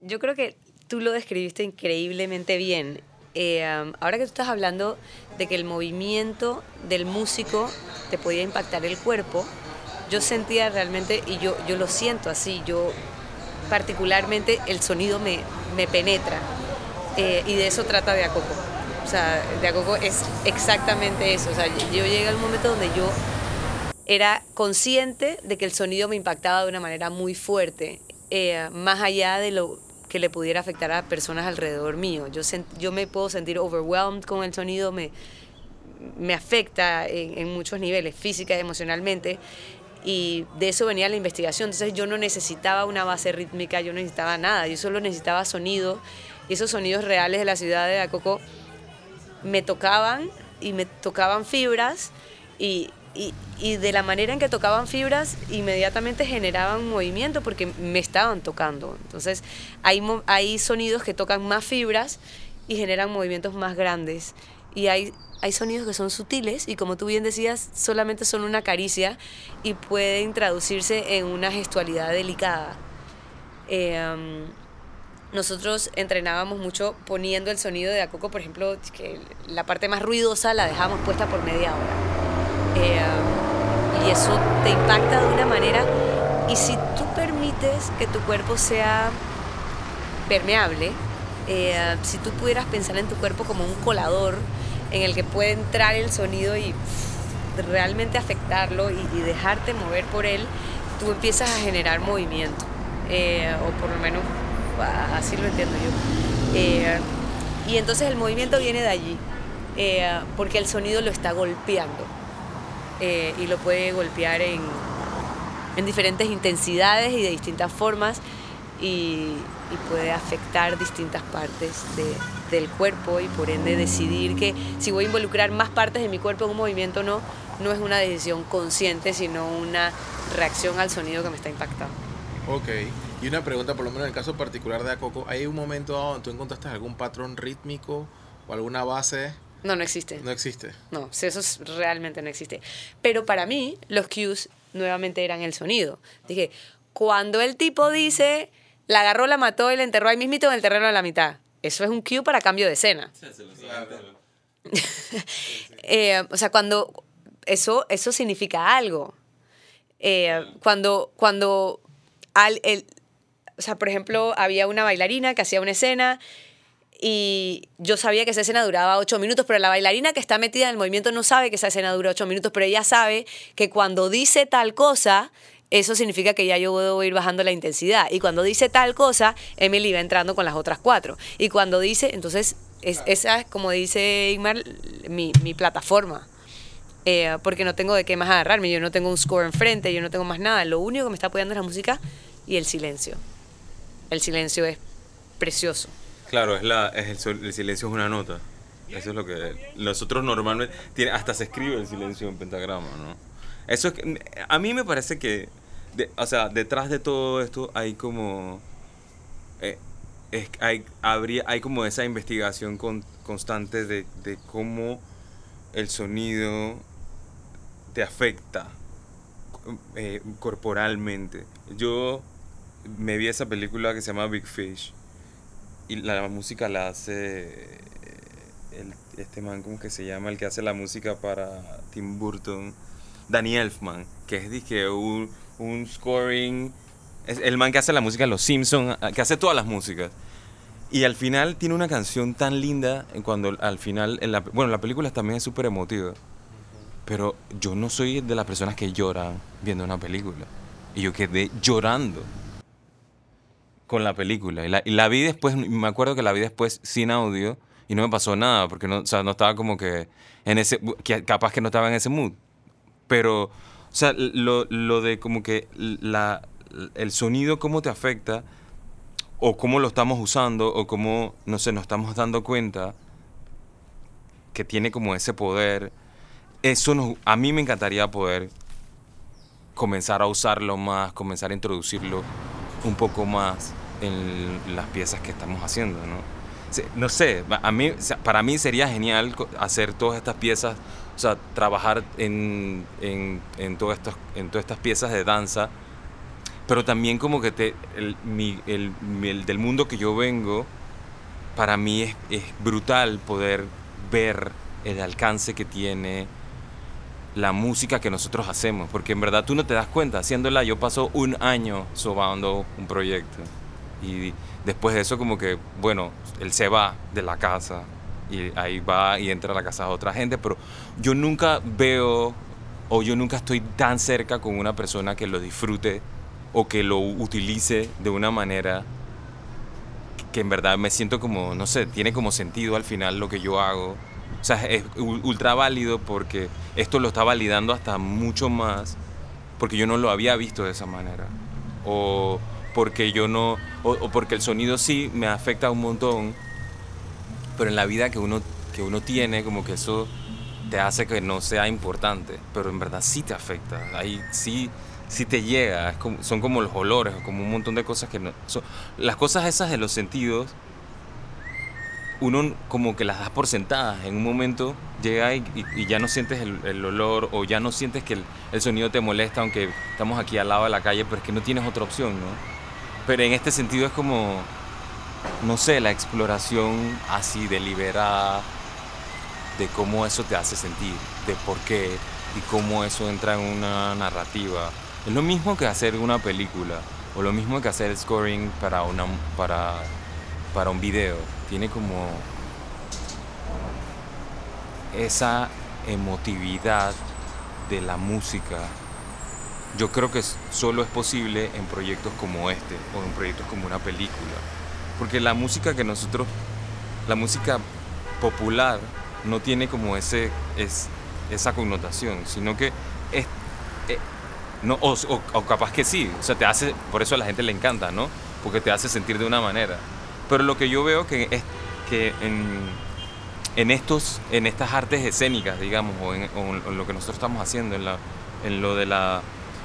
Yo creo que tú lo describiste increíblemente bien. Eh, ahora que tú estás hablando de que el movimiento del músico te podía impactar el cuerpo, yo sentía realmente, y yo, yo lo siento así, yo particularmente el sonido me, me penetra. Eh, y de eso trata de Acoco. O sea, de Acoco es exactamente eso. O sea, yo llegué al momento donde yo era consciente de que el sonido me impactaba de una manera muy fuerte, eh, más allá de lo que le pudiera afectar a personas alrededor mío. Yo, me puedo sentir overwhelmed con el sonido, me, me afecta en, muchos niveles, física y emocionalmente, y de eso venía la investigación. Entonces yo no necesitaba una base rítmica, yo no necesitaba nada, yo solo necesitaba sonido, y esos sonidos reales de la ciudad de Acoco me tocaban y me tocaban fibras, y, y, de la manera en que tocaban fibras, inmediatamente generaban movimiento porque me estaban tocando. Entonces, hay, hay sonidos que tocan más fibras y generan movimientos más grandes. Y hay, hay sonidos que son sutiles y como tú bien decías, solamente son una caricia y pueden traducirse en una gestualidad delicada. Eh, nosotros entrenábamos mucho poniendo el sonido de Acoco, por ejemplo, que la parte más ruidosa la dejamos puesta por media hora eh, y eso te impacta de una manera. Y si tú permites que tu cuerpo sea permeable, eh, si tú pudieras pensar en tu cuerpo como un colador en el que puede entrar el sonido y realmente afectarlo y, dejarte mover por él, tú empiezas a generar movimiento. Eh, o por lo menos así lo entiendo yo. y entonces el movimiento viene de allí, porque el sonido lo está golpeando. Eh, y lo puede golpear en, en, diferentes intensidades y de distintas formas y, puede afectar distintas partes del cuerpo y por ende decidir que si voy a involucrar más partes de mi cuerpo en un movimiento no, no es una decisión consciente, sino una reacción al sonido que me está impactando. Ok, y una pregunta, por lo menos en el caso particular de Acoco, ¿hay un momento donde tú encontraste algún patrón rítmico o alguna base no, no existe. No existe. No, eso realmente no existe. Pero para mí, los cues nuevamente eran el sonido. Dije, cuando el tipo dice, la agarró, la mató y la enterró ahí mismito en el terreno de la mitad, eso es un cue para cambio de escena. Eh, o sea, cuando eso, eso significa algo. Eh, cuando, cuando al, el, o sea, por ejemplo, había una bailarina que hacía una escena y yo sabía que esa escena duraba ocho minutos, pero la bailarina que está metida en el movimiento no sabe que esa escena dura ocho minutos, pero ella sabe que cuando dice tal cosa, eso significa que ya yo debo ir bajando la intensidad. Y cuando dice tal cosa, Emily va entrando con las otras cuatro. Y cuando dice, entonces, es, esa es, como dice Igmar, mi, mi plataforma. Eh, porque no tengo de qué más agarrarme, yo no tengo un score enfrente, yo no tengo más nada. Lo único que me está apoyando es la música y el silencio. El silencio es precioso. Claro, es la, es el, silencio es una nota. Eso es lo que nosotros normalmente tiene hasta se escribe el silencio en pentagrama, ¿no? Eso es a mí me parece que o sea, detrás de todo esto hay como eh, hay habría hay como esa investigación constante de, de cómo el sonido te afecta eh, corporalmente. Yo me vi esa película que se llama Big Fish y la música la hace eh, el, este man, ¿cómo que se llama? El que hace la música para Tim Burton, Danny Elfman, que es dije, un, un scoring, es el man que hace la música de Los Simpsons, que hace todas las músicas. Y al final tiene una canción tan linda, cuando al final, la, bueno, la película también es súper emotiva, pero yo no soy de las personas que lloran viendo una película. Y yo quedé llorando con la película. Y la, y la, vi después, me acuerdo que la vi después sin audio y no me pasó nada, porque no, o sea, no estaba como que en ese, capaz que no estaba en ese mood. Pero, o sea, lo, lo de como que la, el sonido, cómo te afecta, o cómo lo estamos usando, o cómo, no sé, nos estamos dando cuenta que tiene como ese poder. Eso nos, a mí me encantaría poder comenzar a usarlo más, comenzar a introducirlo un poco más en las piezas que estamos haciendo, ¿no? No sé, a mí, para mí sería genial hacer todas estas piezas, o sea, trabajar en, en, en, todo en todas estas piezas de danza, pero también como que te, el, mi- el- el del mundo que yo vengo, para mí es, es brutal poder ver el alcance que tiene la música que nosotros hacemos, porque en verdad tú no te das cuenta, haciéndola yo paso un año sobando un proyecto y después de eso como que, bueno, él se va de la casa y ahí va y entra a la casa de otra gente, pero yo nunca veo o yo nunca estoy tan cerca con una persona que lo disfrute o que lo utilice de una manera que en verdad me siento como, no sé, tiene como sentido al final lo que yo hago. O sea, es ultra válido porque esto lo está validando hasta mucho más porque yo no lo había visto de esa manera. O porque yo no, o, o porque el sonido sí me afecta un montón, pero en la vida que uno, que uno tiene, como que eso te hace que no sea importante, pero en verdad sí te afecta. Ahí sí, sí te llega, como- son como los olores, como un montón de cosas que no... son- las cosas esas de los sentidos, uno como que las das por sentadas. En un momento llega y, y- y ya no sientes el, el olor o ya no sientes que el, el sonido te molesta, aunque estamos aquí al lado de la calle, pero es que no tienes otra opción, ¿no? Pero en este sentido es como, no sé, la exploración así deliberada de cómo eso te hace sentir, de por qué y cómo eso entra en una narrativa. Es lo mismo que hacer una película o lo mismo que hacer scoring para, una, para, para un video. Tiene como esa emotividad de la música. Yo creo que solo es posible en proyectos como este o en proyectos como una película. Porque la música que nosotros, la música popular no tiene como ese, es, esa connotación, sino que es, eh, no, o, o- capaz que sí, o sea, te hace, por eso a la gente le encanta, ¿no? Porque te hace sentir de una manera. Pero lo que yo veo que es que en, en, estos, en estas artes escénicas, digamos, o en lo que nosotros estamos haciendo, en, la, en lo de la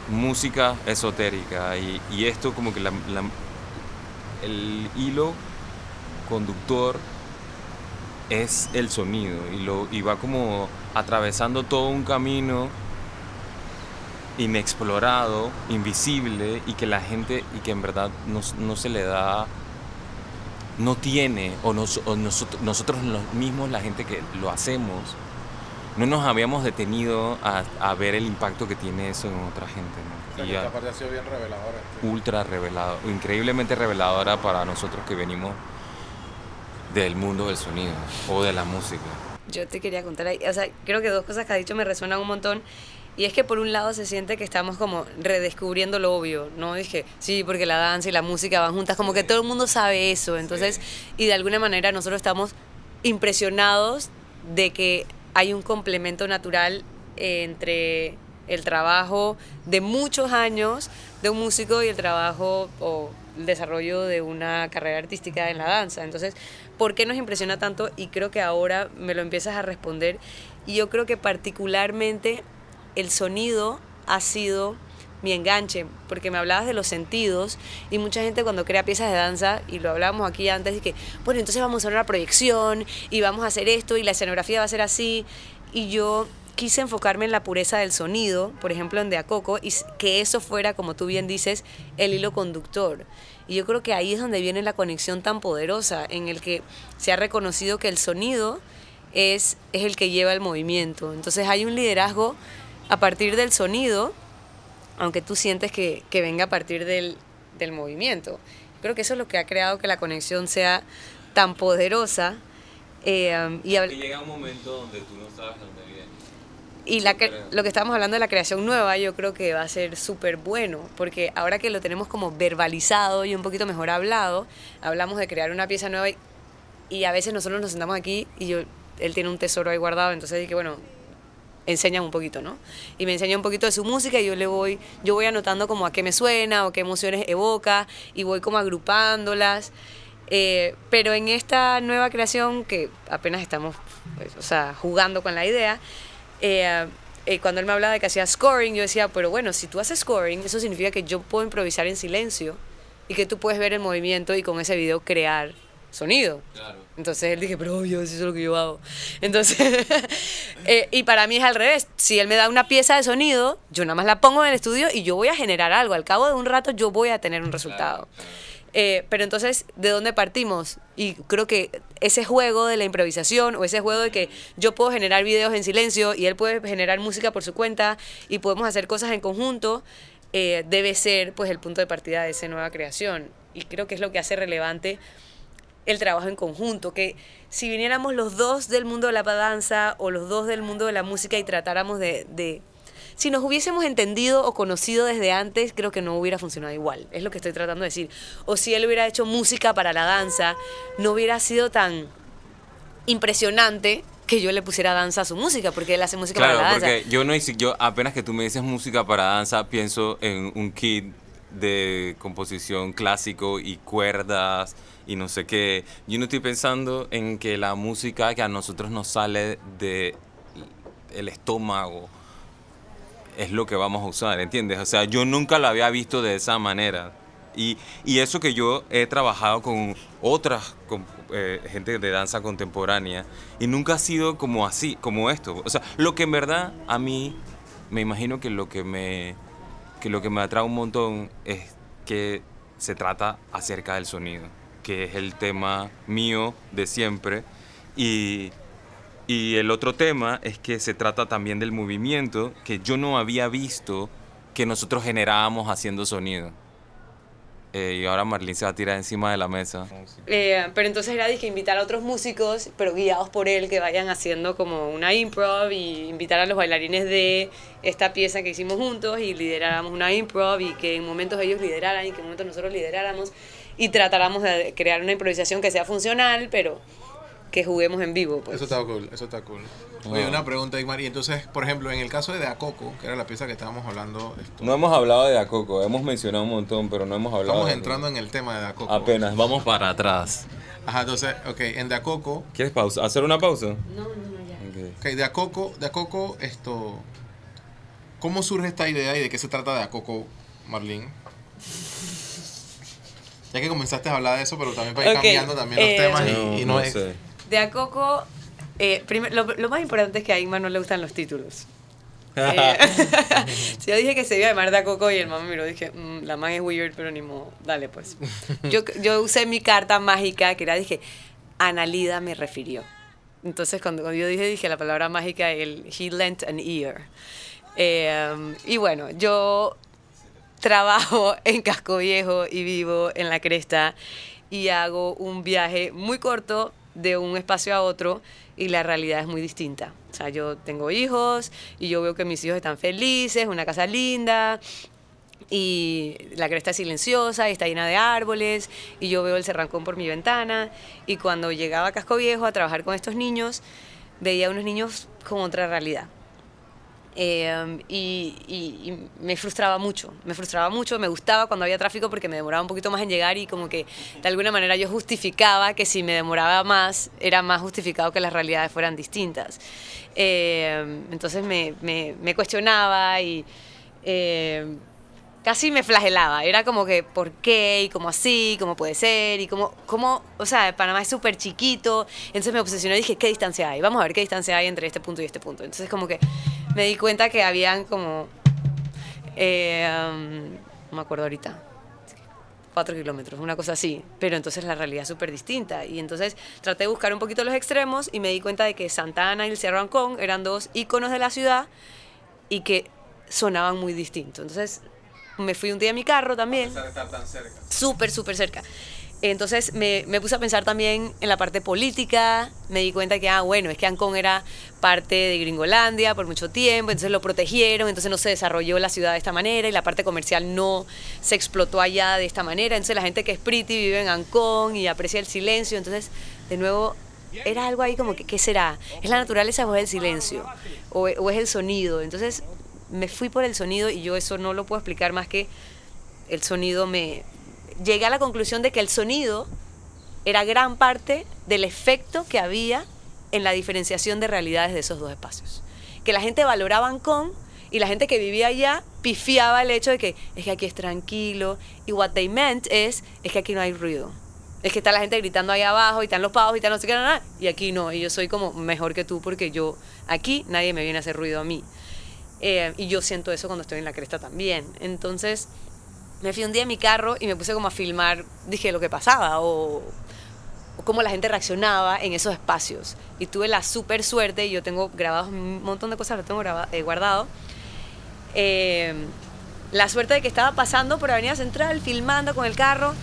música esotérica y, esto como que la- el hilo conductor es el sonido y, lo, y va como atravesando todo un camino inexplorado, invisible y que la gente y que en verdad no, no se le da, no tiene, o, o nosotros, nosotros mismos, la gente que lo hacemos, no nos habíamos detenido a, a ver el impacto que tiene eso en otra gente. ¿no? O sea, Y esta parte ha sido bien reveladora. este. ultra revelado, increíblemente reveladora para nosotros que venimos del mundo del sonido o de la música. Yo te quería contar ahí, o sea, creo que dos cosas que has dicho me resuenan un montón. Y es que por un lado se siente que estamos como redescubriendo lo obvio, ¿no? Dije, sí, porque la danza y la música van juntas, como que todo el mundo sabe eso. Entonces, y de alguna manera nosotros estamos impresionados de que hay un complemento natural entre el trabajo de muchos años de un músico y el trabajo o el desarrollo de una carrera artística en la danza. Entonces, ¿por qué nos impresiona tanto? Y creo que ahora me lo empiezas a responder. Y yo creo que particularmente el sonido ha sido mi enganche, porque me hablabas de los sentidos y mucha gente cuando crea piezas de danza, y lo hablábamos aquí antes, y que, bueno, entonces vamos a hacer una proyección y vamos a hacer esto y la escenografía va a ser así, y yo quise enfocarme en la pureza del sonido, por ejemplo en De a Coco, y que eso fuera, como tú bien dices, el hilo conductor. Y yo creo que ahí es donde viene la conexión tan poderosa, en el que se ha reconocido que el sonido es, es el que lleva el movimiento. Entonces hay un liderazgo a partir del sonido, aunque tú sientes que, que venga a partir del, del movimiento. Creo que eso es lo que ha creado que la conexión sea tan poderosa. eh, um, y, habl- llega un momento donde tú no sabes dónde viene. y la lo que estábamos hablando de la creación nueva, yo creo que va a ser súper bueno, porque ahora que lo tenemos como verbalizado y un poquito mejor hablado, hablamos de crear una pieza nueva y, y a veces nosotros nos sentamos aquí y yo, él tiene un tesoro ahí guardado, entonces dije, bueno, enseñan un poquito, ¿no? Y me enseña un poquito de su música y yo le voy, yo voy anotando como a qué me suena o qué emociones evoca y voy como agrupándolas. Eh, pero en esta nueva creación que apenas estamos, pues, o sea, jugando con la idea, eh, eh, cuando él me hablaba de que hacía scoring, yo decía, pero bueno, si tú haces scoring, eso significa que yo puedo improvisar en silencio y que tú puedes ver el movimiento y con ese video crear sonido. Entonces él dije, pero obvio, eso es lo que yo hago. Entonces, eh, y para mí es al revés. Si él me da una pieza de sonido, yo nada más la pongo en el estudio y yo voy a generar algo. Al cabo de un rato yo voy a tener un resultado. Eh, pero entonces, ¿de dónde partimos? Y creo que ese juego de la improvisación o ese juego de que yo puedo generar videos en silencio y él puede generar música por su cuenta y podemos hacer cosas en conjunto, eh, debe ser pues el punto de partida de esa nueva creación. Y creo que es lo que hace relevante el trabajo en conjunto, que si viniéramos los dos del mundo de la danza o los dos del mundo de la música y tratáramos de, de si nos hubiésemos entendido o conocido desde antes, creo que no hubiera funcionado igual. Es lo que estoy tratando de decir. O si él hubiera hecho música para la danza, no hubiera sido tan impresionante que yo le pusiera danza a su música, porque él hace música para la danza. porque yo no yo apenas que tú me dices música para danza, pienso en un kit de composición clásico y cuerdas y no sé qué. Yo no estoy pensando en que la música que a nosotros nos sale de el estómago es lo que vamos a usar, ¿entiendes? O sea, yo nunca la había visto de esa manera. Y, y eso que yo he trabajado con otras con, eh, gente de danza contemporánea y nunca ha sido como así, como esto. O sea, lo que en verdad a mí me imagino que lo que me que lo que me atrae un montón es que se trata acerca del sonido, que es el tema mío de siempre y y el otro tema es que se trata también del movimiento que yo no había visto que nosotros generábamos haciendo sonido. Eh, y ahora Marlene se va a tirar encima de la mesa. Eh, pero entonces era dije invitar a otros músicos, pero guiados por él, que vayan haciendo como una improv y invitar a los bailarines de esta pieza que hicimos juntos y lideráramos una improv y que en momentos ellos lideraran y que en momentos nosotros lideráramos y tratáramos de crear una improvisación que sea funcional, pero que juguemos en vivo. Pues. Eso está cool, eso está cool. Oye, una pregunta, Igmar. Y entonces, por ejemplo, en el caso de De Acoco, que era la pieza que estábamos hablando. No hemos hablado de De Acoco, hemos mencionado un montón, pero no hemos hablado. Estamos entrando en el tema de De Acoco. Apenas, vamos para atrás. Ajá, entonces, ok, en De Acoco. ¿Quieres pausa? ¿Hacer una pausa? No, no, no, ya. Ok, De Acoco, De Acoco, esto. ¿Cómo surge esta idea y de qué se trata De Acoco, Marlene? Ya que comenzaste a hablar de eso, pero también para ir cambiando también los eh, temas y, no, es. De a Coco, eh, lo, más importante es que a Ingmar no le gustan los títulos. Eh, si yo dije que se iba a llamar de a Coco y el mamá me miró, dije, mm, la man es weird, pero ni modo, dale pues. Yo, yo usé mi carta mágica, que era, dije, Analida me refirió. Entonces cuando, yo dije, dije la palabra mágica, el he lent an ear. Eh, y bueno, yo trabajo en Casco Viejo y vivo en la Cresta y hago un viaje muy corto de un espacio a otro y la realidad es muy distinta. O sea, yo tengo hijos y yo veo que mis hijos están felices, una casa linda y la cresta es silenciosa y está llena de árboles y yo veo el cerrancón por mi ventana y cuando llegaba a Casco Viejo a trabajar con estos niños veía unos niños con otra realidad Em, y, me frustraba mucho, me frustraba mucho, me gustaba cuando había tráfico porque me demoraba un poquito más en llegar y como que de alguna manera yo justificaba que si me demoraba más era más justificado que las realidades fueran distintas. Em, entonces me, me, cuestionaba y em, casi me flagelaba. Era como que, ¿por qué? Y como así, ¿cómo puede ser? Y como, como o sea, Panamá es súper chiquito. Entonces me obsesioné y dije, ¿qué distancia hay? Vamos a ver qué distancia hay entre este punto y este punto. Entonces como que me di cuenta que habían como, eh, um, no me acuerdo ahorita, cuatro kilómetros, una cosa así, pero entonces la realidad es súper distinta. Y entonces traté de buscar un poquito los extremos y me di cuenta de que Santa Ana y el Cerro Ancón eran dos íconos de la ciudad y que sonaban muy distintos. Entonces me fui un día a mi carro también. Súper, súper cerca. Entonces me, puse a pensar también en la parte política, me di cuenta que, ah, bueno, es que Ancón era parte de Gringolandia por mucho tiempo, entonces lo protegieron, entonces no se desarrolló la ciudad de esta manera y la parte comercial no se explotó allá de esta manera, entonces la gente que es pretty vive en Ancón y aprecia el silencio, entonces de nuevo era algo ahí como que, ¿qué será? ¿Es la naturaleza o es el silencio? ¿O, o es el sonido? Entonces me fui por el sonido y yo eso no lo puedo explicar más que el sonido me, llegué a la conclusión de que el sonido era gran parte del efecto que había en la diferenciación de realidades de esos dos espacios. Que la gente valoraba con y la gente que vivía allá pifiaba el hecho de que es que aquí es tranquilo y what they meant es es que aquí no hay ruido. es que está la gente gritando ahí abajo y están los pavos y están no sé qué, nada, y aquí no, y yo soy como mejor que tú porque yo, aquí nadie me viene a hacer ruido a mí. Eh, y yo siento eso cuando estoy en la cresta también. Entonces, me fui un día en mi carro y me puse como a filmar, dije, lo que pasaba o, cómo la gente reaccionaba en esos espacios. Y tuve la super suerte, y yo tengo grabados un montón de cosas, lo tengo eh, guardado. Eh, la suerte de que estaba pasando por Avenida Central, filmando con el carro,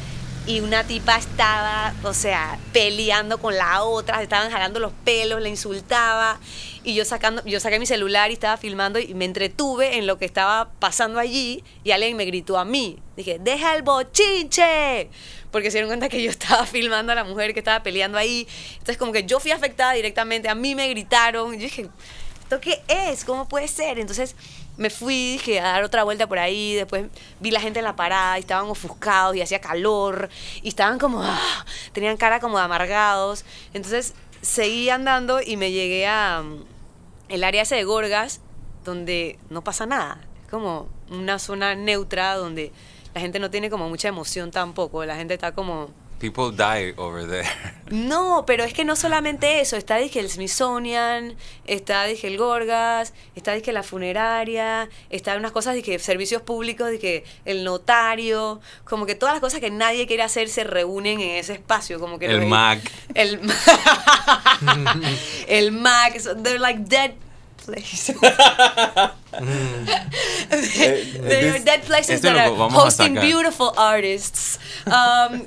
y una tipa estaba, o sea, peleando con la otra, estaban jalando los pelos, le insultaba, y yo sacando, yo saqué mi celular y estaba filmando y me entretuve en lo que estaba pasando allí, y alguien me gritó a mí, dije, deja el bochinche, porque se dieron cuenta que yo estaba filmando a la mujer que estaba peleando ahí, entonces como que yo fui afectada directamente, a mí me gritaron, yo dije, ¿esto qué es? ¿Cómo puede ser? Entonces me fui, dije, a dar otra vuelta por ahí, después vi la gente en la parada y estaban ofuscados y hacía calor y estaban como, ah, tenían cara como de amargados. Entonces seguí andando y me llegué a um, el área ese de Gorgas, donde no pasa nada. Es como una zona neutra donde la gente no tiene como mucha emoción tampoco. La gente está como People die over there. no, pero es que no solamente eso, está dije el Smithsonian, está dije el Gorgas, está dije la funeraria, está unas cosas dije servicios públicos, dije el notario, como que todas las cosas que nadie quiere hacer se reúnen en ese espacio, como que El Mac. el el Mac, they're like dead places. they are this- dead places that are hosting beautiful artists. Um,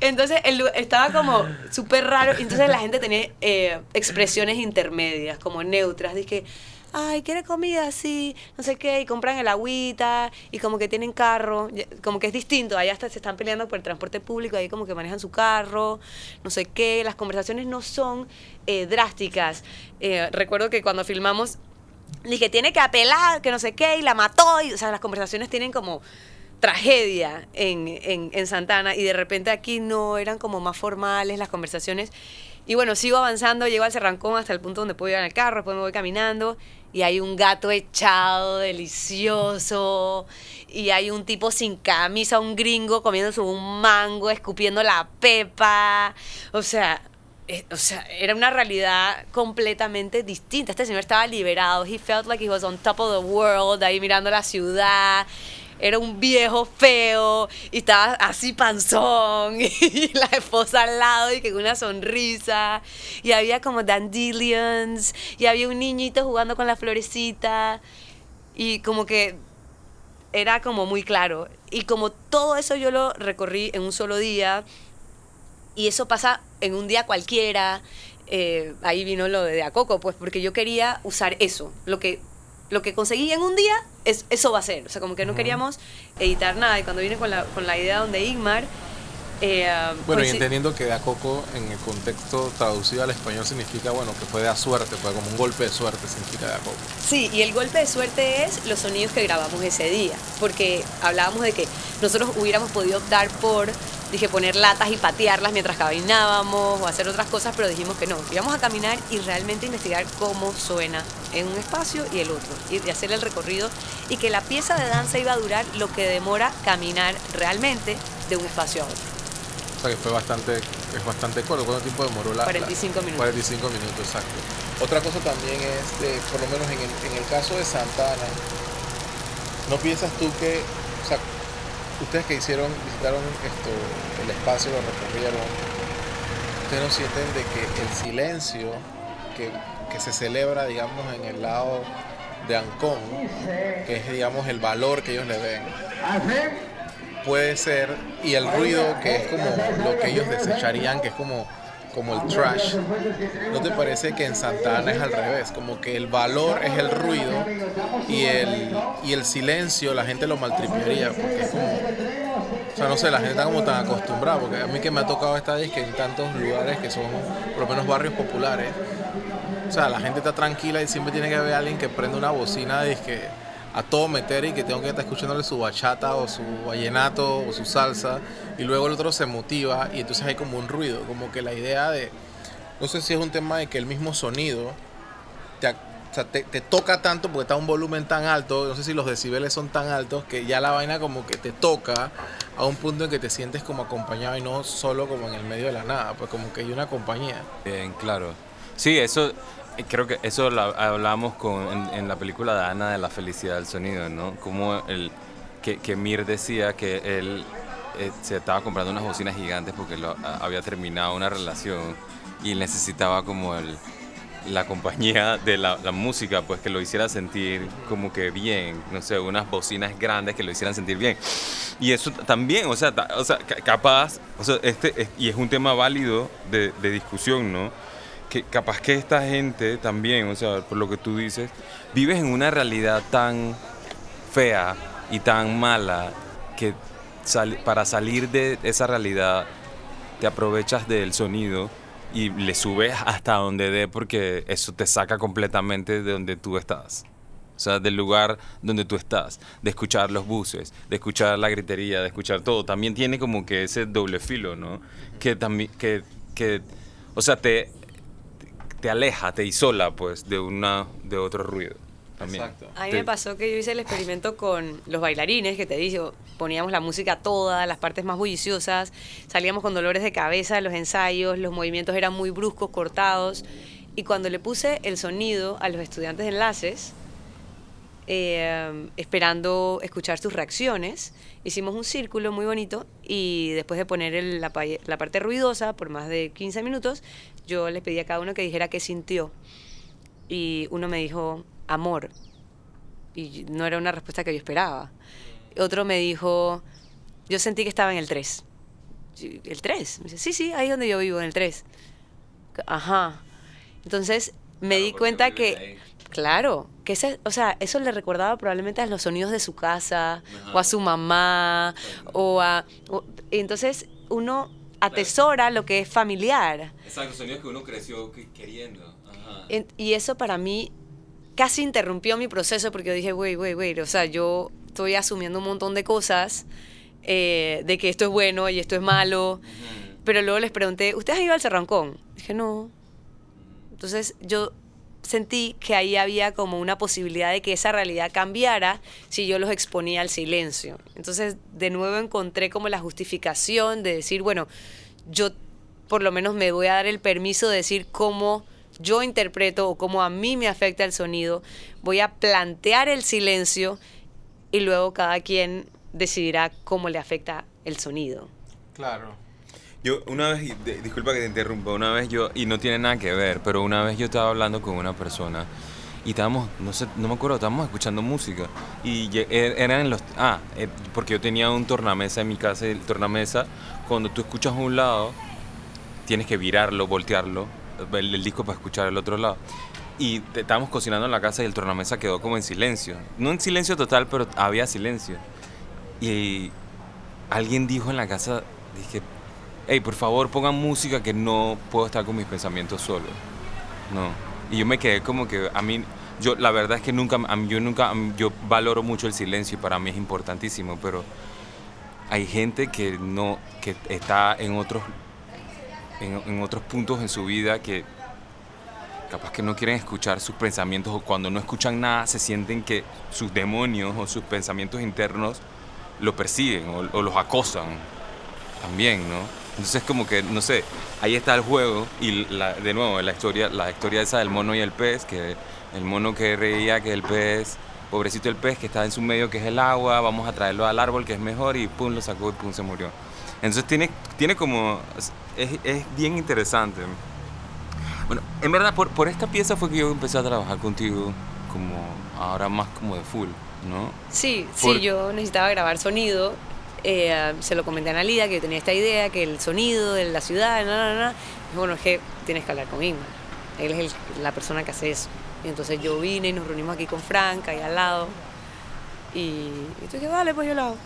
entonces el estaba como súper raro. Entonces la gente tenía eh, expresiones intermedias, como neutras. Dije, ay, quiere comida, sí, no sé qué, y compran el agüita, y como que tienen carro, como que es distinto. Allá hasta se están peleando por el transporte público, ahí como que manejan su carro, no sé qué. Las conversaciones no son eh, drásticas. Eh, recuerdo que cuando filmamos dije, tiene que apelar, que no sé qué, y la mató. O sea, las conversaciones tienen como tragedia en, en, en Santana y de repente aquí no eran como más formales las conversaciones. Y bueno, sigo avanzando, llego al Cerrancón hasta el punto donde puedo ir en el carro, después me voy caminando y hay un gato echado, delicioso, y hay un tipo sin camisa, un gringo comiéndose un mango, escupiendo la pepa. O sea, eh, o sea, era una realidad completamente distinta. Este señor estaba liberado. He felt like he was on top of the world, ahí mirando la ciudad. Era un viejo feo y estaba así panzón y la esposa al lado y que con una sonrisa y había como dandelions y había un niñito jugando con la florecita y como que era como muy claro y como todo eso yo lo recorrí en un solo día y eso pasa en un día cualquiera. eh, ahí vino lo de Acoco, pues porque yo quería usar eso. Lo que, lo que conseguí en un día, es, eso va a ser. O sea, como que no queríamos editar nada. Y cuando vine con la, con la idea donde Igmar... eh, Bueno, y coinci- entendiendo que da coco en el contexto traducido al español significa, bueno, que fue de a suerte, fue como un golpe de suerte significa da coco. Sí, y el golpe de suerte es los sonidos que grabamos ese día, porque hablábamos de que nosotros hubiéramos podido optar por, dije, poner latas y patearlas mientras caminábamos o hacer otras cosas, pero dijimos que no, íbamos a caminar y realmente investigar cómo suena en un espacio y el otro, y de hacer el recorrido, y que la pieza de danza iba a durar lo que demora caminar realmente de un espacio a otro. O sea que fue bastante, es bastante corto. ¿Cuánto tiempo demoró la? 45 la- minutos. 45 minutos, exacto. Otra cosa también es, de, por lo menos en el, en el caso de Santana, ¿no piensas tú que, o sea, ustedes que hicieron, visitaron esto, el espacio, lo recorrieron, ustedes no sienten de que el silencio que, que se celebra, digamos, en el lado de Ancón, que es, digamos, el valor que ellos le ven, puede ser, y el ruido que es como lo que ellos desecharían, que es como, como el trash, ¿no te parece que en Santa Ana es al revés? Como que el valor es el ruido y el, y el silencio la gente lo maltripearía, porque como, o sea, no sé, la gente está como tan acostumbrada, porque a mí que me ha tocado esta vez que en tantos lugares que son por lo menos barrios populares, o sea, la gente está tranquila y siempre tiene que haber alguien que prenda una bocina de que a todo meter y que tengo que estar escuchándole su bachata o su vallenato o su salsa y luego el otro se motiva y entonces hay como un ruido, como que la idea de, no sé si es un tema de que el mismo sonido te, te, te toca tanto porque está un volumen tan alto, no sé si los decibeles son tan altos que ya la vaina como que te toca a un punto en que te sientes como acompañado y no solo como en el medio de la nada, pues como que hay una compañía. Bien, claro. Sí, eso, creo que eso lo hablamos con, en, la película de Ana de la felicidad del sonido, ¿no? Como el, que, que Mir decía que él eh, se estaba comprando unas bocinas gigantes porque lo, había terminado una relación y necesitaba como el, la compañía de la, música, pues que lo hiciera sentir como que bien, no sé, unas bocinas grandes que lo hicieran sentir bien. Y eso también, o sea, o sea ca- capaz, o sea, este, es- y es un tema válido de, de discusión, ¿no? Capaz que esta gente también, o sea, por lo que tú dices, vives en una realidad tan fea y tan mala que para salir de esa realidad te aprovechas del sonido y le subes hasta donde dé porque eso te saca completamente de donde tú estás. O sea, del lugar donde tú estás, de escuchar los buses, de escuchar la gritería, de escuchar todo. También tiene como que ese doble filo, ¿no? Que también, que, que, o sea, te, te aleja, te isola, pues, de una, de otro ruido. También. Exacto. A mí Te- me pasó que yo hice el experimento con los bailarines, que te digo, poníamos la música toda, las partes más bulliciosas, salíamos con dolores de cabeza de los ensayos, los movimientos eran muy bruscos, cortados, y cuando le puse el sonido a los estudiantes de enlaces, eh, esperando escuchar sus reacciones, hicimos un círculo muy bonito y después de poner el- la parte ruidosa por más de 15 minutos, yo les pedí a cada uno que dijera qué sintió. Y uno me dijo, amor. Y no era una respuesta que yo esperaba. Otro me dijo, yo sentí que estaba en el 3. ¿El 3? Me dice, sí, sí, ahí es donde yo vivo, en el 3. Ajá. Entonces me Claro, di cuenta que, ahí. claro, que ese, o sea, eso le recordaba probablemente a los sonidos de su casa, Ajá. o a su mamá, o a... o- entonces uno atesora lo que es familiar. Exacto, sonidos que uno creció queriendo. Ajá. Y eso para mí casi interrumpió mi proceso porque yo dije, güey, güey, güey, o sea, yo estoy asumiendo un montón de cosas eh, de que esto es bueno y esto es malo. Pero luego les pregunté, ¿ustedes han ido al Cerrancón? Dije, no. Entonces yo sentí que ahí había como una posibilidad de que esa realidad cambiara si yo los exponía al silencio. Entonces de nuevo encontré como la justificación de decir, bueno, yo por lo menos me voy a dar el permiso de decir cómo yo interpreto o cómo a mí me afecta el sonido. Voy a plantear el silencio y luego cada quien decidirá cómo le afecta el sonido. Claro. Yo una vez, y disculpa que te interrumpa, una vez yo, y no tiene nada que ver, pero una vez yo estaba hablando con una persona y estábamos, no sé, no me acuerdo, estábamos escuchando música y er- eran los, ah, eh, porque yo tenía un tornamesa en mi casa y el tornamesa, cuando tú escuchas un lado, tienes que virarlo, voltearlo, el, el disco para escuchar el otro lado. Y estábamos cocinando en la casa y el tornamesa quedó como en silencio. No en silencio total, pero había silencio. Y alguien dijo en la casa, dije, hey, por favor pongan música que no puedo estar con mis pensamientos solo. No. Y yo me quedé como que a mí, yo la verdad es que nunca, mí- yo nunca, yo valoro mucho el silencio y para mí es importantísimo, pero hay gente que no, que está en otros, en, otros puntos en su vida que capaz que no quieren escuchar sus pensamientos o cuando no escuchan nada se sienten que sus demonios o sus pensamientos internos lo persiguen o los acosan también, ¿no? Entonces como que, no sé, ahí está el juego y la- de nuevo la historia, la historia esa del mono y el pez, que el mono que reía que el pez, pobrecito el pez que está en su medio que es el agua, vamos a traerlo al árbol que es mejor y pum, lo sacó y pum, se murió. Entonces tiene, tiene como, es, es bien interesante. Bueno, en verdad por, por esta pieza fue que yo empecé a trabajar contigo como ahora más como de full, ¿no? Sí, Por- sí, yo necesitaba grabar sonido. Eh, se lo comenté a Analida que yo tenía esta idea, que el sonido de la ciudad, na, na, na. Y bueno, es que tienes que hablar con Inma. Él es el- la persona que hace eso. Y entonces yo vine y nos reunimos aquí con Franca, ahí al lado. Y, y tú dije, vale, pues yo lo hago.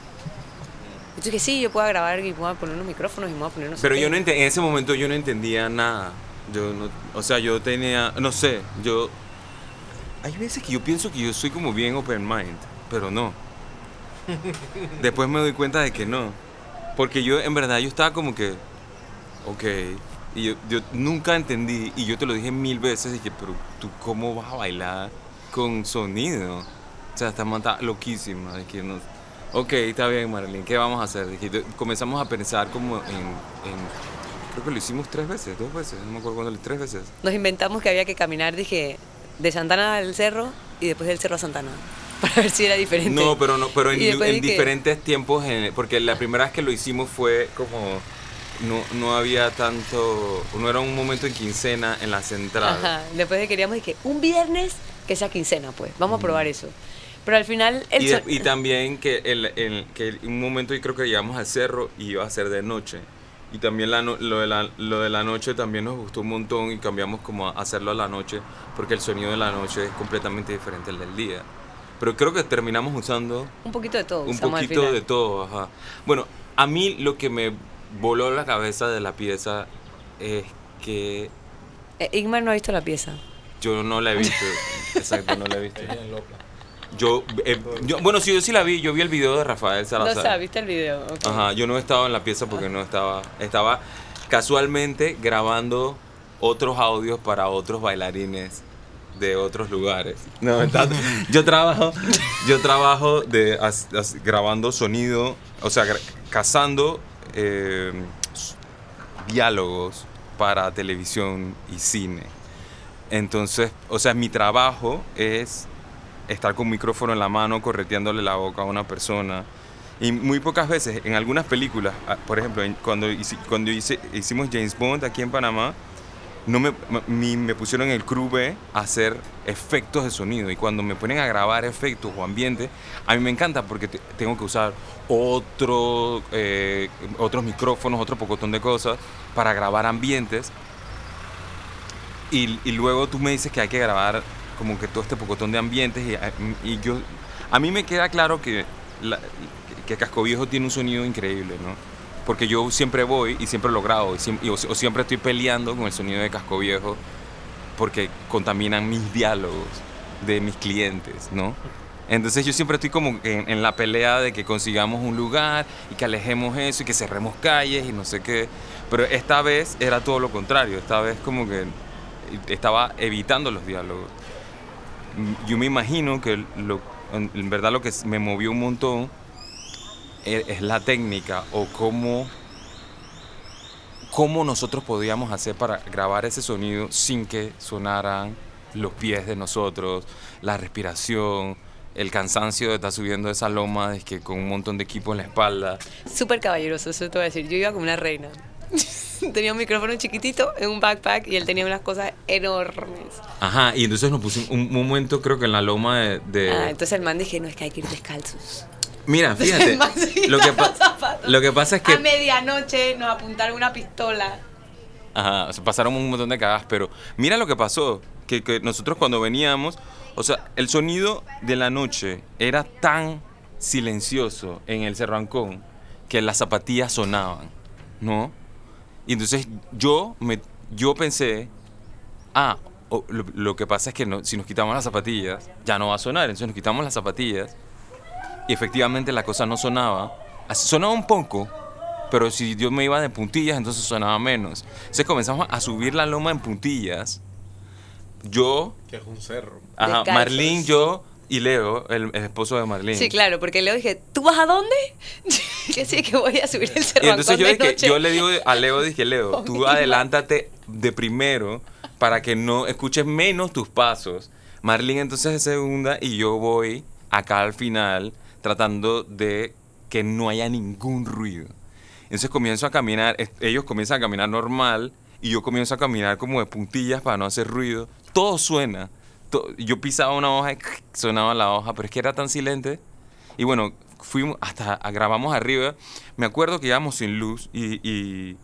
Y tú dije, sí, yo puedo grabar y puedo poner unos micrófonos y a poner unos. Pero yo no en ese momento yo no entendía nada. Yo no, o sea, yo tenía, no sé, yo hay veces que yo pienso que yo soy como bien open mind, pero no. Después me doy cuenta de que no. Porque yo en verdad yo estaba como que ok, y yo, yo nunca entendí y yo te lo dije mil veces dije, pero tú cómo vas a bailar con sonido? O sea, esta man está loquísima, de que no, Ok, está bien, Marilyn, ¿qué vamos a hacer? Dije, comenzamos a pensar como en, en- Creo que lo hicimos tres veces, dos veces, no me acuerdo cuándo, tres veces. Nos inventamos que había que caminar, dije, de Santana al cerro y después del cerro a Santana. Para ver si era diferente. No, pero no, pero en, Y diferentes tiempos, en- porque la primera vez que lo hicimos fue como no, no había tanto, no era un momento en quincena en la central. Ajá. Después de queríamos dije, un viernes que sea quincena, pues. Vamos a probar eso. Pero al final el Y, de- y también que, el, el- que un momento yo creo que llegamos al cerro y iba a ser de noche. Y también la lo, de la, lo de la noche también nos gustó un montón y cambiamos como a hacerlo a la noche porque el sonido de la noche es completamente diferente al del día. Pero creo que terminamos usando un poquito de todo. un poquito de todo. Ajá. Bueno, a mí lo que me voló la cabeza de la pieza es que Eh, Igmar no ha visto la pieza. yo no la he visto. Exacto, no la he visto. Yo, eh, yo- bueno, sí, yo sí la vi. Yo vi el video de Rafael No Salazar. sabes, viste el video. ok. Ajá, yo no estaba en la pieza porque no estaba. Estaba casualmente grabando otros audios para otros bailarines de otros lugares. No, está- yo trabajo, yo trabajo de as- as- grabando sonido, o sea, cazando eh, diálogos para televisión y cine. Entonces, o sea, mi trabajo es estar con un micrófono en la mano correteándole la boca a una persona. Y muy pocas veces, en algunas películas, ah, por ejemplo, cuando, cuando hice- hicimos James Bond aquí en Panamá, no me, mi- me pusieron en el crew B a hacer efectos de sonido. Y cuando me ponen a grabar efectos o ambientes, a mí me encanta porque te- tengo que usar otro, eh, otros micrófonos, otro pocotón de cosas para grabar ambientes. Y, y luego tú me dices que hay que grabar como que todo este pocotón de ambientes y, y yo a mí me queda claro que, la- que Casco Viejo tiene un sonido increíble, ¿no? Porque yo siempre voy y siempre lo grabo y, o, o siempre estoy peleando con el sonido de Casco Viejo porque contaminan mis diálogos de mis clientes, ¿no? Entonces yo siempre estoy como en, en la pelea de que consigamos un lugar y que alejemos eso y que cerremos calles y no sé qué. Pero esta vez era todo lo contrario. Esta vez como que estaba evitando los diálogos. Yo me imagino que lo, en verdad lo que me movió un montón es la técnica o cómo, cómo nosotros podíamos hacer para grabar ese sonido sin que sonaran los pies de nosotros, la respiración, el cansancio de estar subiendo esa loma es que con un montón de equipo en la espalda. Súper caballeroso, eso te voy a decir. Yo iba como una reina. tenía un micrófono chiquitito en un backpack y él tenía unas cosas enormes. Ajá, y entonces nos pusimos un momento creo que en la loma de... de- Ah, entonces el man dije, no, es que hay que ir descalzos. Mira, fíjate, lo que, lo que pasa es que... A medianoche nos apuntaron una pistola. Ajá, o sea, pasaron un montón de cagadas, pero mira lo que pasó, que, que nosotros cuando veníamos, o sea, el sonido de la noche era tan silencioso en el Cerrancón que las zapatillas sonaban, ¿no? Y entonces yo, me, yo pensé, ah, lo, lo que pasa es que no- si nos quitamos las zapatillas, ya no va a sonar, entonces nos quitamos las zapatillas y efectivamente la cosa no sonaba, Así- sonaba un poco, pero si yo me iba de puntillas, entonces sonaba menos. Entonces comenzamos a subir la loma en puntillas. Yo, Que es un cerro. ajá. Marlene, yo y Leo, el, el esposo de Marlene. Sí, claro, porque le dije, ¿tú vas a dónde? que sí, que voy a subir el Y cerro entonces yo, de dije, noche. yo le digo a Leo, dije, Leo, tú adelántate de primero para que no escuches menos tus pasos. Marlene entonces de segunda y yo voy acá al final tratando de que no haya ningún ruido. Entonces comienzo a caminar, ellos comienzan a caminar normal y yo comienzo a caminar como de puntillas para no hacer ruido. Todo suena. Yo pisaba una hoja y sonaba la hoja, pero es que era tan silente. Y bueno, fuimos hasta grabamos arriba. Me acuerdo que íbamos sin luz y,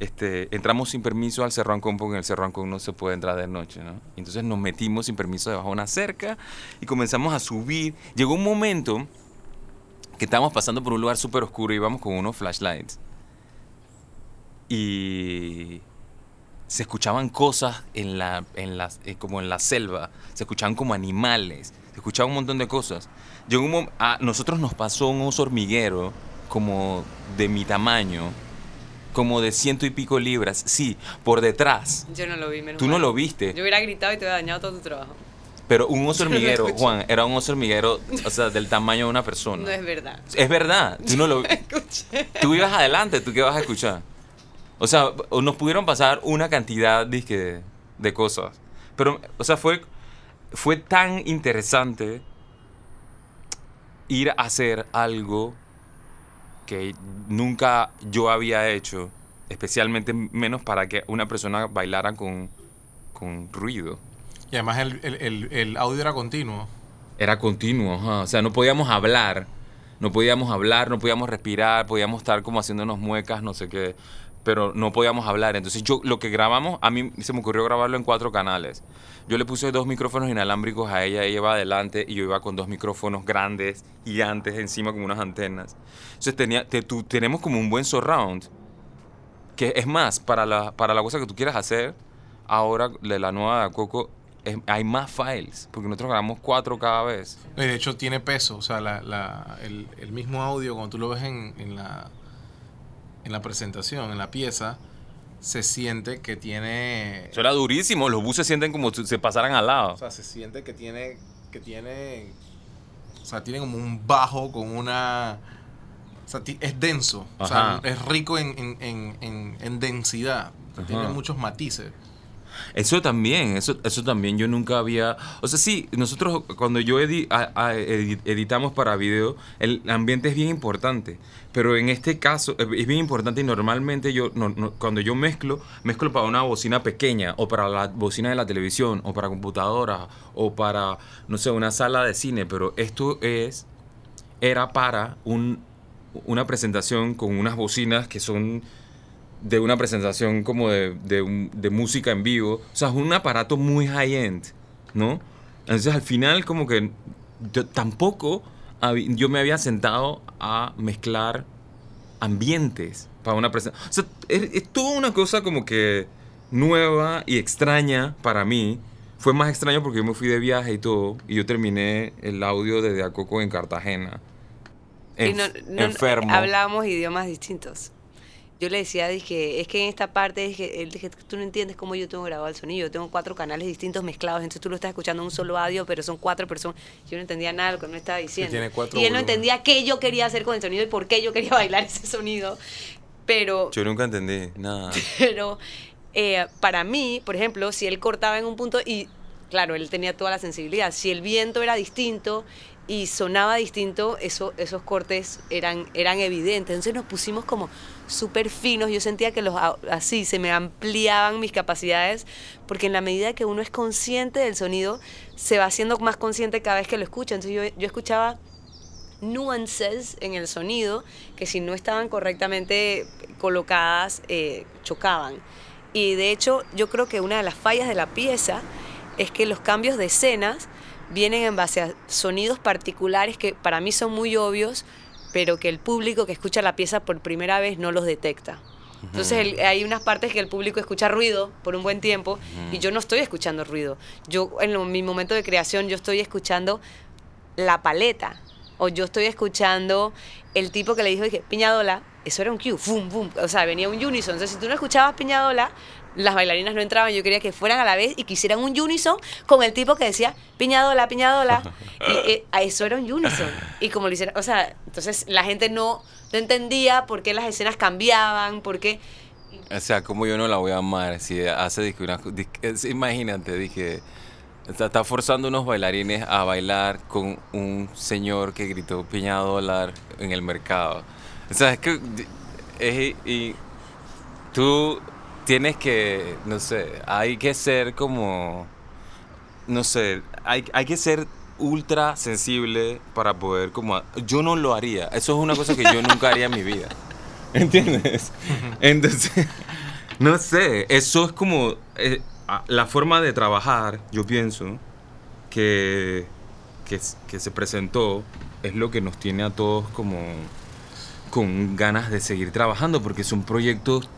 este, entramos sin permiso al Cerro Ancón porque en el Cerro Ancón no se puede entrar de noche, ¿no? Entonces nos metimos sin permiso debajo de una cerca y comenzamos a subir. Llegó un momento que estábamos pasando por un lugar súper oscuro y íbamos con unos flashlights. Y se escuchaban cosas en la, en eh, como en la selva, se escuchaban como animales, se escuchaba un montón de cosas. Llegó un a nosotros nos pasó un oso hormiguero como de mi tamaño, como de ciento y pico libras, sí, por detrás. Yo no lo vi, menos Tú no lo viste. Yo hubiera gritado y te hubiera dañado todo tu trabajo. Pero un oso no hormiguero. Juan, era un oso hormiguero, o sea, del tamaño de una persona. No es verdad. Es verdad, tú no lo... Escuché. Tú ibas adelante, ¿tú qué vas a escuchar? O sea, nos pudieron pasar una cantidad dizque, de cosas. Pero, o sea, fue, fue tan interesante ir a hacer algo que nunca yo había hecho, especialmente menos para que una persona bailara con, con ruido. Y además el, el- el- el audio era continuo. Era continuo, ajá. o sea, no podíamos hablar, no podíamos hablar, no podíamos respirar, podíamos estar como haciéndonos muecas, no sé qué, pero no podíamos hablar. Entonces yo lo que grabamos, a mí se me ocurrió grabarlo en cuatro canales. Yo le puse dos micrófonos inalámbricos a ella, ella iba adelante y yo iba con dos micrófonos grandes, gigantes, encima como unas antenas. Entonces tenía, te- tú- tenemos como un buen surround, que es más, para la, para la cosa que tú quieras hacer, ahora de la nueva de Coco, es- hay más files, porque nosotros grabamos cuatro cada vez. Y de hecho tiene peso, o sea, la- la- el, el mismo audio cuando tú lo ves en, en la, en la presentación, en la pieza, se siente que tiene... Eso era durísimo, los buses sienten como si se pasaran al lado. O sea, se siente que tiene, que tiene, o sea, tiene como un bajo con una, o sea, es denso, o sea, Ajá. es rico en, en, en, en- en densidad, tiene Ajá. muchos matices. Eso también, eso, eso también yo nunca había... O sea, sí, nosotros cuando yo editamos para video, el ambiente es bien importante. Pero en este caso eh, es bien importante y normalmente yo, cuando yo mezclo, mezclo para una bocina pequeña o para la bocina de la televisión o para computadora o para, no sé, una sala de cine. Pero esto es, era para un, una presentación con unas bocinas que son de una presentación como de, de, un- de música en vivo. O sea, es un aparato muy high-end, ¿no? Entonces al final como que yo tampoco yo me había sentado a mezclar ambientes para una presentación. O sea, es, es toda una cosa como que nueva y extraña para mí. Fue más extraño porque yo me fui de viaje y todo, y yo terminé el audio de De a Coco en Cartagena. No- Enf- no- enfermo. Hablábamos idiomas distintos. Yo le decía, dije, es que en esta parte, dije, él dije, tú no entiendes cómo yo tengo grabado el sonido. Yo tengo cuatro canales distintos mezclados, entonces tú lo estás escuchando en un solo audio, pero son cuatro personas. Yo no entendía nada de lo que me estaba diciendo. tiene cuatro y él no entendía qué yo quería hacer con el sonido y por qué yo quería bailar ese sonido. Pero Yo nunca entendí nada. pero eh, para mí, por ejemplo, si él cortaba en un punto y, claro, él tenía toda la sensibilidad, si el viento era distinto y sonaba distinto, eso, esos cortes eran, eran evidentes. Entonces nos pusimos como súper finos, yo sentía que los, así se me ampliaban mis capacidades, porque en la medida que uno es consciente del sonido, se va haciendo más consciente cada vez que lo escucha. Entonces yo, yo escuchaba nuances en el sonido que si no estaban correctamente colocadas eh, chocaban. Y de hecho yo creo que una de las fallas de la pieza es que los cambios de escenas vienen en base a sonidos particulares que para mí son muy obvios, pero que el público que escucha la pieza por primera vez no los detecta. Entonces el- hay unas partes que el público escucha ruido por un buen tiempo y yo no estoy escuchando ruido. Yo en lo- mi momento de creación yo estoy escuchando la paleta. O yo estoy escuchando el tipo que le dijo, dije, piñadola, eso era un cue, boom, boom. O sea, venía un unison. Entonces, si tú no escuchabas piñadola, las bailarinas no entraban. Yo quería que fueran a la vez y que hicieran un unison con el tipo que decía, piñadola, piñadola. y eh, eso era un unison. Y como lo hicieron, o sea, entonces la gente no, entendía por qué las escenas cambiaban, por qué... O sea, como yo no la voy a amar si hace disque una... imagínate, dije... Está, está forzando unos bailarines a bailar con un señor que gritó piña en el mercado. O sea, es que... y tú tienes que... No sé, hay que ser como... No sé, hay, hay que ser ultra sensible para poder como... Yo no lo haría. Eso es una cosa que yo nunca haría en mi vida. ¿Entiendes? Entonces, no sé, eso es como eh, la forma de trabajar, yo pienso, que, que se presentó, es lo que nos tiene a todos como con ganas de seguir trabajando, porque son proyectos,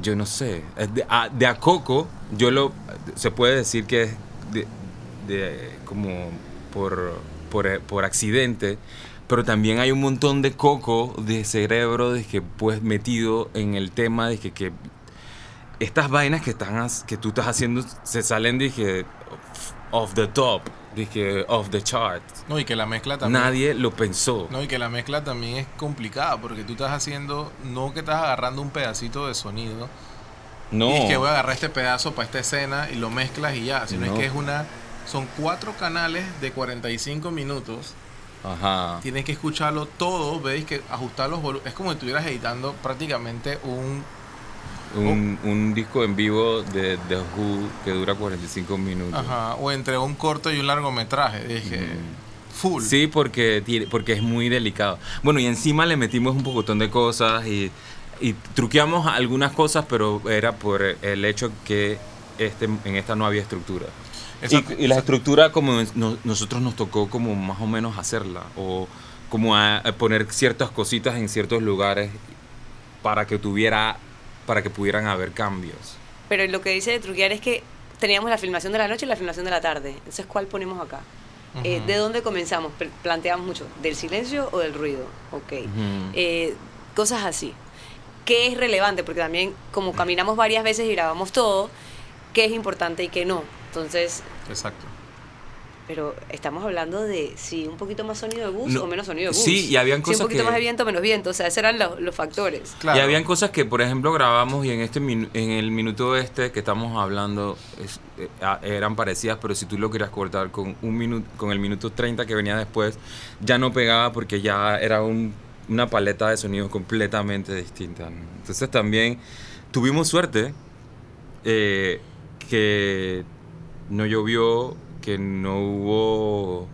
yo no sé, es de, a, de a Coco, yo lo, se puede decir que es de, de- como por, por, por accidente, pero también hay un montón de coco de cerebro de que pues metido en el tema de que, que estas vainas que, están, que tú estás haciendo se salen, dije, off the top, dije, off the chart. No, y que la mezcla también. Nadie lo pensó. No, y que la mezcla también es complicada porque tú estás haciendo, no que estás agarrando un pedacito de sonido No. y es que voy a agarrar este pedazo para esta escena y lo mezclas y ya, sino No. es que es una, son cuatro canales de 45 minutos, Ajá. tienes que escucharlo todo, veis que ajustar los volúmenes, es como si estuvieras editando prácticamente un, Un, un disco en vivo de The Who que dura 45 minutos. ajá, o entre un corto y un largometraje, dije, full. Sí, porque, porque es muy delicado. Bueno, y encima le metimos un pocotón de cosas y, y truqueamos algunas cosas, pero era por el hecho que este, en esta no había estructura. Exacto. Y, y la estructura como no- nosotros nos tocó como más o menos hacerla o como a, a poner ciertas cositas en ciertos lugares para que tuviera para que pudieran haber cambios. Pero lo que dice de truquear es que teníamos la filmación de la noche y la filmación de la tarde. Entonces, ¿cuál ponemos acá? Eh. ¿De dónde comenzamos? Pl- Planteamos mucho. ¿Del silencio o del ruido? Ok. Eh, cosas así. ¿Qué es relevante? Porque también, como caminamos varias veces y grabamos todo, ¿qué es importante y qué no? Entonces, Exacto. Pero estamos hablando de si un poquito más sonido de bus No, o menos sonido de bus. sí, y habían Si cosas un poquito que- más de viento, menos viento. O sea, esos eran los, los factores. Claro. Y habían cosas que, por ejemplo, grabamos y en este en el minuto este que estamos hablando es- eh, eran parecidas, pero si tú lo querías cortar con un minuto, con el minuto 30 que venía después, ya no pegaba porque ya era un- una paleta de sonidos completamente distinta. ¿no? Entonces también tuvimos suerte eh, que no llovió, que no hubo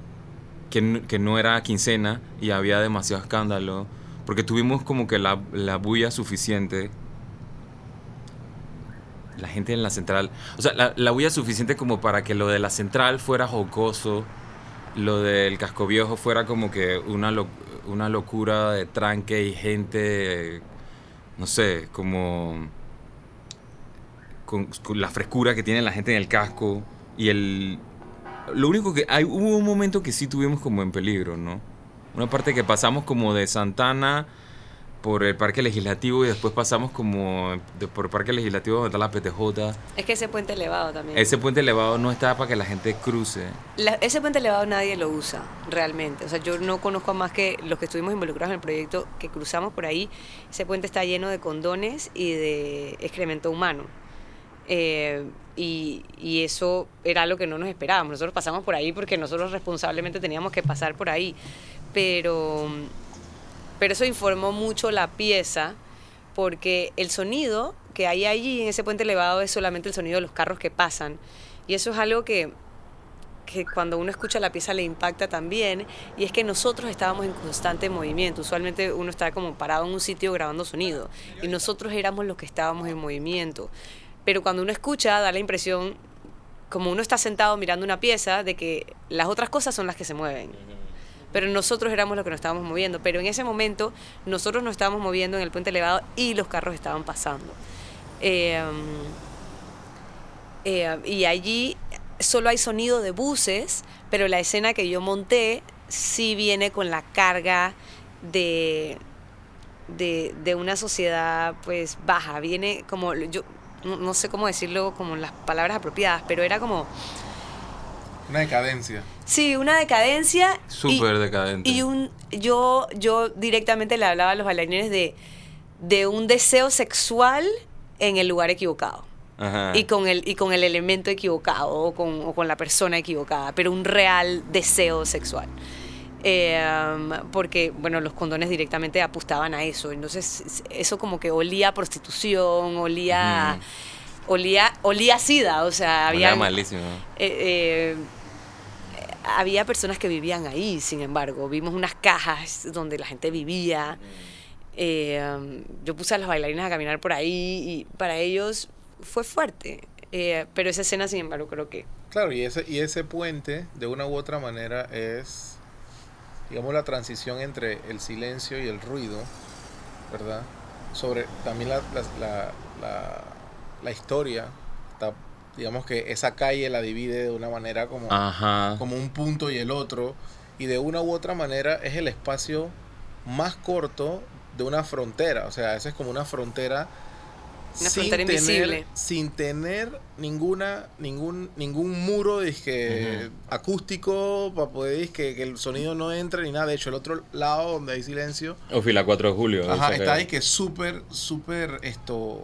que, que no era quincena y había demasiado escándalo, porque tuvimos como que la, la bulla suficiente. La gente en la central, o sea, la, la bulla suficiente como para que lo de la central fuera jocoso, lo del casco viejo fuera como que una, lo- una locura de tranque y gente, no sé, como con, con la frescura que tiene la gente en el casco y el lo único que hay hubo un momento que sí tuvimos como en peligro, ¿no? Una parte que pasamos como de Santana por el Parque Legislativo y después pasamos como de- por el Parque Legislativo donde está la PTJ. Es que ese puente elevado también. Ese puente elevado no está para que la gente cruce. La- ese puente elevado nadie lo usa realmente. O sea, yo no conozco a más que los que estuvimos involucrados en el proyecto que cruzamos por ahí. Ese puente está lleno de condones y de excremento humano. Eh, y, y eso era lo que no nos esperábamos. Nosotros pasamos por ahí porque nosotros responsablemente teníamos que pasar por ahí. Pero, pero eso informó mucho la pieza porque el sonido que hay allí en ese puente elevado es solamente el sonido de los carros que pasan. Y eso es algo que, que cuando uno escucha la pieza le impacta también, y es que nosotros estábamos en constante movimiento. Usualmente uno está como parado en un sitio grabando sonido, y nosotros éramos los que estábamos en movimiento. Pero cuando uno escucha, da la impresión, como uno está sentado mirando una pieza, de que las otras cosas son las que se mueven. Pero nosotros éramos los que nos estábamos moviendo. Pero en ese momento, nosotros nos estábamos moviendo en el puente elevado y los carros estaban pasando. Eh, eh, y allí solo hay sonido de buses, pero la escena que yo monté sí viene con la carga de, de, de una sociedad pues baja. Viene como, yo no, no sé cómo decirlo como las palabras apropiadas, pero era como, Una decadencia. sí, una decadencia. y- Súper decadente. y un, yo, yo directamente le hablaba a los bailarines de, de un deseo sexual en el lugar equivocado. Ajá. Y con, el, y con el elemento equivocado o con, o con la persona equivocada, pero un real deseo sexual. Eh, um, porque, bueno, los condones directamente apostaban a eso. Entonces, eso como que olía a prostitución, olía, olía, olía a sida. O sea, Olía había malísimo. eh, eh, había personas que vivían ahí, sin embargo. Vimos unas cajas donde la gente vivía. Eh, um, yo puse a los bailarines a caminar por ahí y para ellos fue fuerte. Eh, pero esa escena, sin embargo, creo que... Claro, y ese, y ese puente, de una u otra manera, es, digamos, la transición entre el silencio y el ruido, ¿verdad? Sobre también la, la, la, la- historia, está- digamos que esa calle la divide de una manera como, Ajá. como un punto y el otro, y de una u otra manera es el espacio más corto de una frontera, o sea, esa es como una frontera Una sin frontera tener, invisible. sin tener ninguna ningún ningún muro disque acústico para poder disque, que el sonido no entre ni nada de hecho el otro lado donde hay silencio O fila 4 de julio. ajá, está que- ahí que es súper súper esto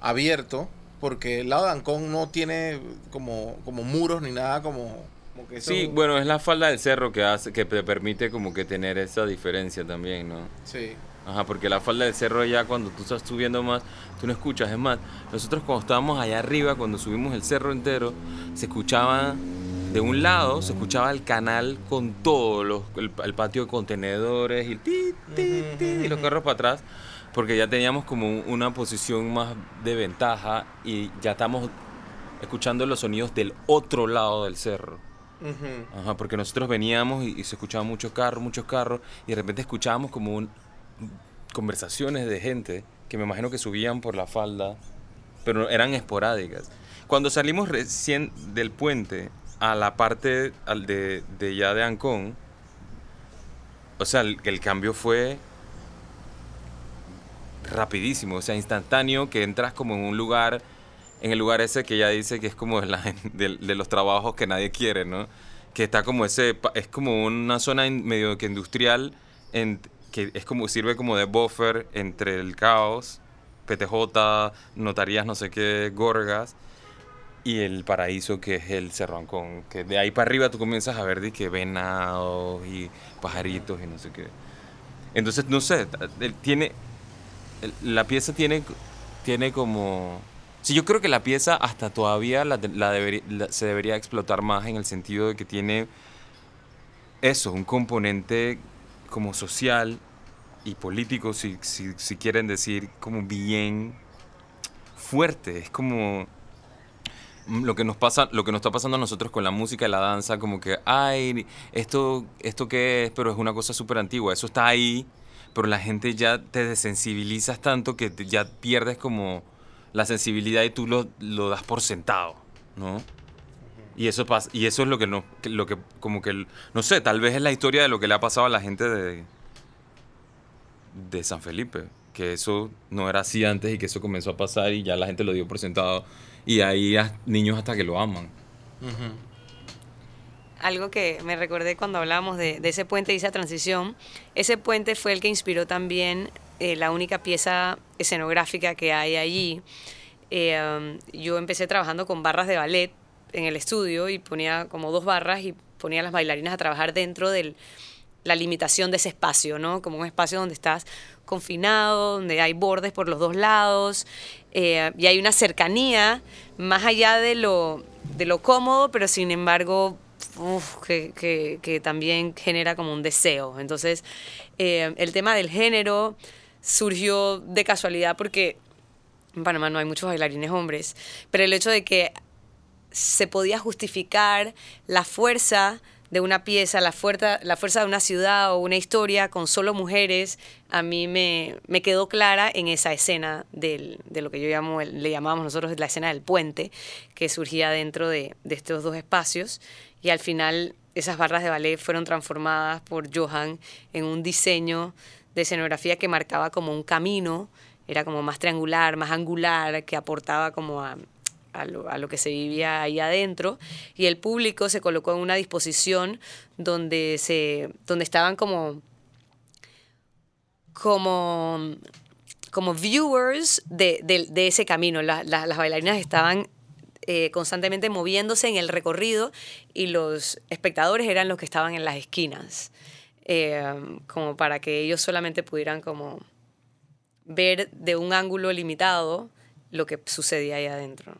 abierto porque el lado de Ancón no tiene como como muros ni nada como, como que eso- Sí, bueno, es la falda del cerro que hace, que te permite como que tener esa diferencia también, ¿no? sí Ajá, porque la falda del cerro ya cuando tú estás subiendo más, tú no escuchas. Es más, nosotros cuando estábamos allá arriba, cuando subimos el cerro entero, se escuchaba de un lado, se escuchaba el canal con todos los, el, el patio de contenedores y, el ti, ti, ti, y los carros para atrás, porque ya teníamos como un- una posición más de ventaja y ya estamos escuchando los sonidos del otro lado del cerro. Ajá, porque nosotros veníamos y, y se escuchaban muchos carros, muchos carros, y de repente escuchábamos como un, conversaciones de gente que me imagino que subían por la falda, pero eran esporádicas. Cuando salimos recién del puente a la parte de, de ya de Ancón, o sea, el, el cambio fue rapidísimo, o sea, instantáneo, que entras como en un lugar, en el lugar ese que ya dice que es como de, la de- de los trabajos que nadie quiere, ¿no? Que está como ese, es como una zona medio que industrial, que es como, sirve como de buffer entre el caos, PTJ, notarías no sé qué, gorgas, y el paraíso que es el Cerro Ancón, que de ahí para arriba tú comienzas a ver de que venados y pajaritos y no sé qué. Entonces, no sé, tiene, la pieza tiene, tiene como... Sí, yo creo que la pieza hasta todavía la- se debería explotar más en el sentido de que tiene eso, un componente como social y político, si, si, quieren decir, como bien fuerte. Es como lo que nos pasa, lo que nos está pasando a nosotros con la música y la danza, como que, ay, esto, esto qué es, pero es una cosa súper antigua. Eso está ahí, pero la gente ya te desensibilizas tanto que ya pierdes como la sensibilidad y tú lo, lo das por sentado, ¿no? Y eso pasa, y eso es lo que no, lo que como que no sé, tal vez es la historia de lo que le ha pasado a la gente de de San Felipe, que eso no era así antes y que eso comenzó a pasar y ya la gente lo dio por sentado y hay niños hasta que lo aman. algo que me recordé cuando hablábamos de, ese puente y esa transición. Ese puente fue el que inspiró también eh, la única pieza escenográfica que hay allí. Eh, um, yo empecé trabajando con barras de ballet en el estudio y ponía como dos barras y ponía a las bailarinas a trabajar dentro de la limitación de ese espacio, ¿no? Como un espacio donde estás confinado, donde hay bordes por los dos lados eh, y hay una cercanía más allá de lo, de lo cómodo, pero sin embargo que- que también genera como un deseo. Entonces, eh, el tema del género surgió de casualidad porque en Panamá no hay muchos bailarines hombres, pero el hecho de que se podía justificar la fuerza de una pieza, la fuerza, la fuerza de una ciudad o una historia con solo mujeres, a mí me, me quedó clara en esa escena del- de lo que yo llamo, le llamábamos nosotros la escena del puente, que surgía dentro de, de estos dos espacios. Y al final esas barras de ballet fueron transformadas por Johan en un diseño de escenografía que marcaba como un camino, era como más triangular, más angular, que aportaba como a, a lo, que se vivía ahí adentro y el público se colocó en una disposición donde se donde estaban como como como viewers de, de- ese camino. La- la- las bailarinas estaban eh, constantemente moviéndose en el recorrido y los espectadores eran los que estaban en las esquinas eh, como para que ellos solamente pudieran como ver de un ángulo limitado lo que sucedía ahí adentro